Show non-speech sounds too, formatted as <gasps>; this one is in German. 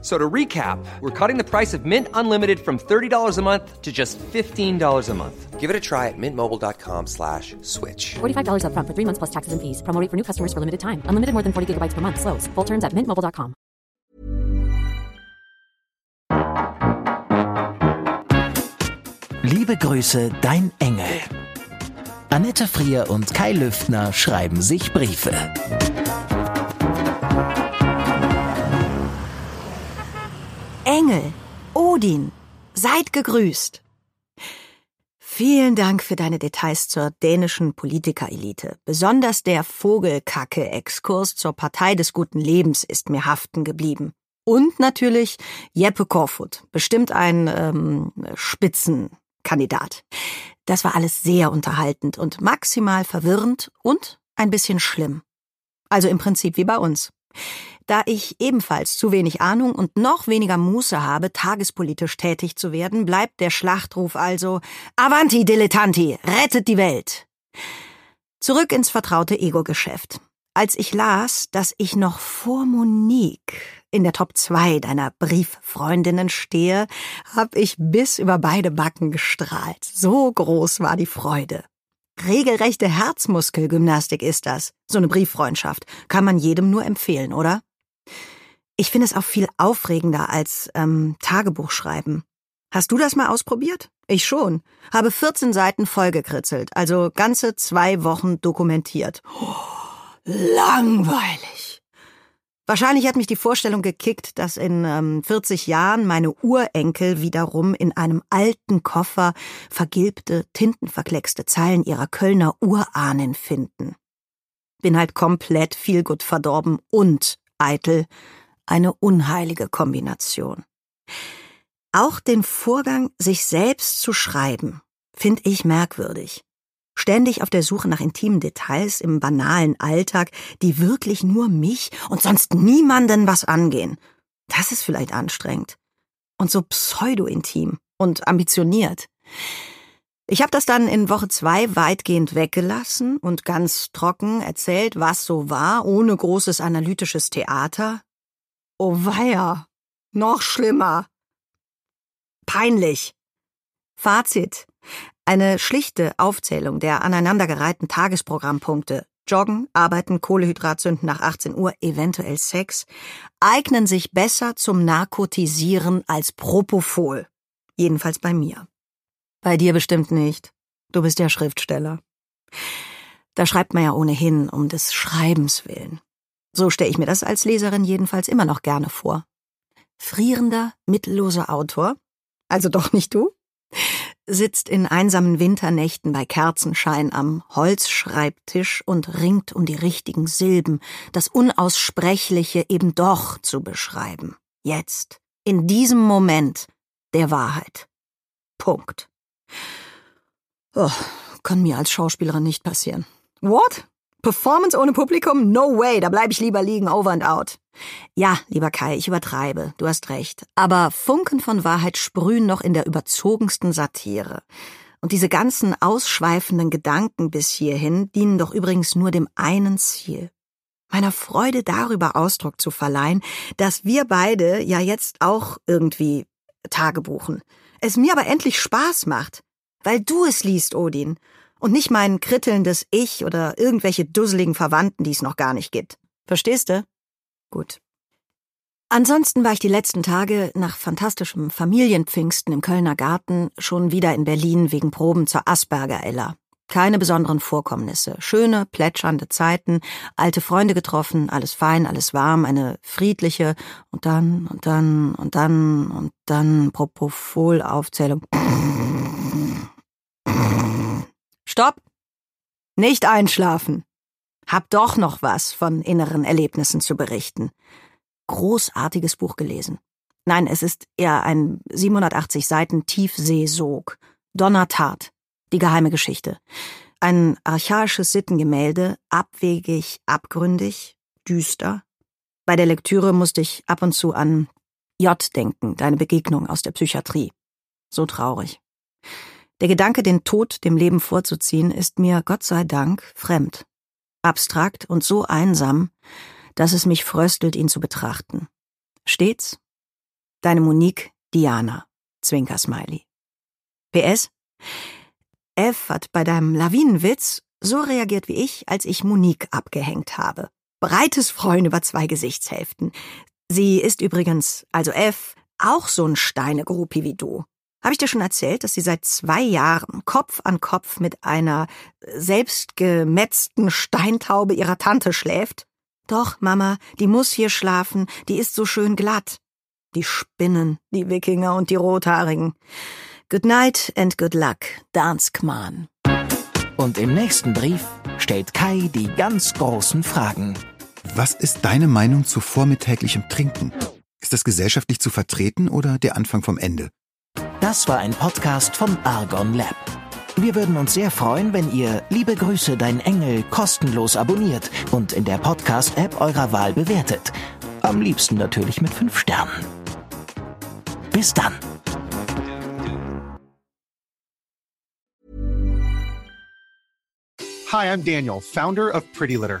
So to recap, we're cutting the price of Mint Unlimited from $30 a month to just $15 a month. Give it a try at mintmobile.com slash switch. $45 upfront for three months plus taxes and fees. Promo rate for new customers for limited time. Unlimited more than 40 gigabytes per month. Slows. Full terms at mintmobile.com. Liebe Grüße, dein Engel. Annette Frier und Kai Lüftner schreiben sich Briefe. Engel, Odin, seid gegrüßt. Vielen Dank für deine Details zur dänischen Politikerelite. Besonders der Vogelkacke-Exkurs zur Partei des guten Lebens ist mir haften geblieben. Und natürlich Jeppe Korfut, bestimmt ein ähm, Spitzenkandidat. Das war alles sehr unterhaltend und maximal verwirrend und ein bisschen schlimm. Also im Prinzip wie bei uns. Da ich ebenfalls zu wenig Ahnung und noch weniger Muße habe, tagespolitisch tätig zu werden, bleibt der Schlachtruf also Avanti, Dilettanti, rettet die Welt. Zurück ins vertraute Ego-Geschäft. Als ich las, dass ich noch vor Monique in der Top 2 deiner Brieffreundinnen stehe, hab ich bis über beide Backen gestrahlt. So groß war die Freude. Regelrechte Herzmuskelgymnastik ist das. So eine Brieffreundschaft. Kann man jedem nur empfehlen, oder? Ich finde es auch viel aufregender als ähm, Tagebuch schreiben. Hast du das mal ausprobiert? Ich schon. Habe 14 Seiten vollgekritzelt, also ganze zwei Wochen dokumentiert. Oh, <gasps> langweilig. Wahrscheinlich hat mich die Vorstellung gekickt, dass in ähm, 40 Jahren meine Urenkel wiederum in einem alten Koffer vergilbte, tintenverkleckste Zeilen ihrer Kölner Urahnen finden. Bin halt komplett viel gut verdorben und eitel, eine unheilige Kombination. Auch den Vorgang, sich selbst zu schreiben, finde ich merkwürdig. Ständig auf der Suche nach intimen Details im banalen Alltag, die wirklich nur mich und sonst niemanden was angehen. Das ist vielleicht anstrengend. Und so pseudo-intim und ambitioniert. Ich habe das dann in Woche zwei weitgehend weggelassen und ganz trocken erzählt, was so war, ohne großes analytisches Theater. Oh weia, noch schlimmer. Peinlich. Fazit. Eine schlichte Aufzählung der aneinandergereihten Tagesprogrammpunkte Joggen, Arbeiten, Kohlehydratsünden nach 18 Uhr, eventuell Sex, eignen sich besser zum Narkotisieren als Propofol. Jedenfalls bei mir. Bei dir bestimmt nicht. Du bist ja Schriftsteller. Da schreibt man ja ohnehin um des Schreibens willen. So stelle ich mir das als Leserin jedenfalls immer noch gerne vor. Frierender, mittelloser Autor, also doch nicht du, sitzt in einsamen Winternächten bei Kerzenschein am Holzschreibtisch und ringt um die richtigen Silben, das Unaussprechliche eben doch zu beschreiben. Jetzt, in diesem Moment der Wahrheit. Punkt. Oh, kann mir als Schauspielerin nicht passieren. What? Performance ohne Publikum? No way, da bleib ich lieber liegen, over and out. Ja, lieber Kai, ich übertreibe, du hast recht. Aber Funken von Wahrheit sprühen noch in der überzogensten Satire. Und diese ganzen ausschweifenden Gedanken bis hierhin dienen doch übrigens nur dem einen Ziel. Meiner Freude darüber Ausdruck zu verleihen, dass wir beide ja jetzt auch irgendwie Tagebuchen. Es mir aber endlich Spaß macht. Weil du es liest, Odin. Und nicht mein krittelndes Ich oder irgendwelche dusseligen Verwandten, die es noch gar nicht gibt. Verstehst du? Gut. Ansonsten war ich die letzten Tage nach fantastischem Familienpfingsten im Kölner Garten schon wieder in Berlin wegen Proben zur Asperger Ella. Keine besonderen Vorkommnisse, schöne, plätschernde Zeiten, alte Freunde getroffen, alles fein, alles warm, eine friedliche und dann und dann und dann und dann Propofol-Aufzählung. Stopp! Nicht einschlafen! Hab doch noch was von inneren Erlebnissen zu berichten. Großartiges Buch gelesen. Nein, es ist eher ein 780 Seiten Tiefseesog. Donnertat. Die geheime Geschichte. Ein archaisches Sittengemälde, abwegig, abgründig, düster. Bei der Lektüre musste ich ab und zu an J denken, deine Begegnung aus der Psychiatrie. So traurig. Der Gedanke, den Tod dem Leben vorzuziehen, ist mir, Gott sei Dank, fremd. Abstrakt und so einsam, dass es mich fröstelt, ihn zu betrachten. Stets Deine Monique Diana. Zwinker-Smiley. PS. F hat bei deinem Lawinenwitz so reagiert wie ich, als ich Monique abgehängt habe. Breites Freuen über zwei Gesichtshälften. Sie ist übrigens, also F, auch so ein Steinegruppi wie du. Habe ich dir schon erzählt, dass sie seit zwei Jahren Kopf an Kopf mit einer selbstgemetzten Steintaube ihrer Tante schläft? Doch, Mama, die muss hier schlafen, die ist so schön glatt. Die Spinnen, die Wikinger und die Rothaarigen. Good night and good luck, Danskman. Und im nächsten Brief stellt Kai die ganz großen Fragen. Was ist deine Meinung zu vormittäglichem Trinken? Ist das gesellschaftlich zu vertreten oder der Anfang vom Ende? Das war ein Podcast vom Argon Lab. Wir würden uns sehr freuen, wenn ihr Liebe Grüße, dein Engel kostenlos abonniert und in der Podcast-App eurer Wahl bewertet. Am liebsten natürlich mit fünf Sternen. Bis dann. Hi, I'm Daniel, founder of Pretty Litter.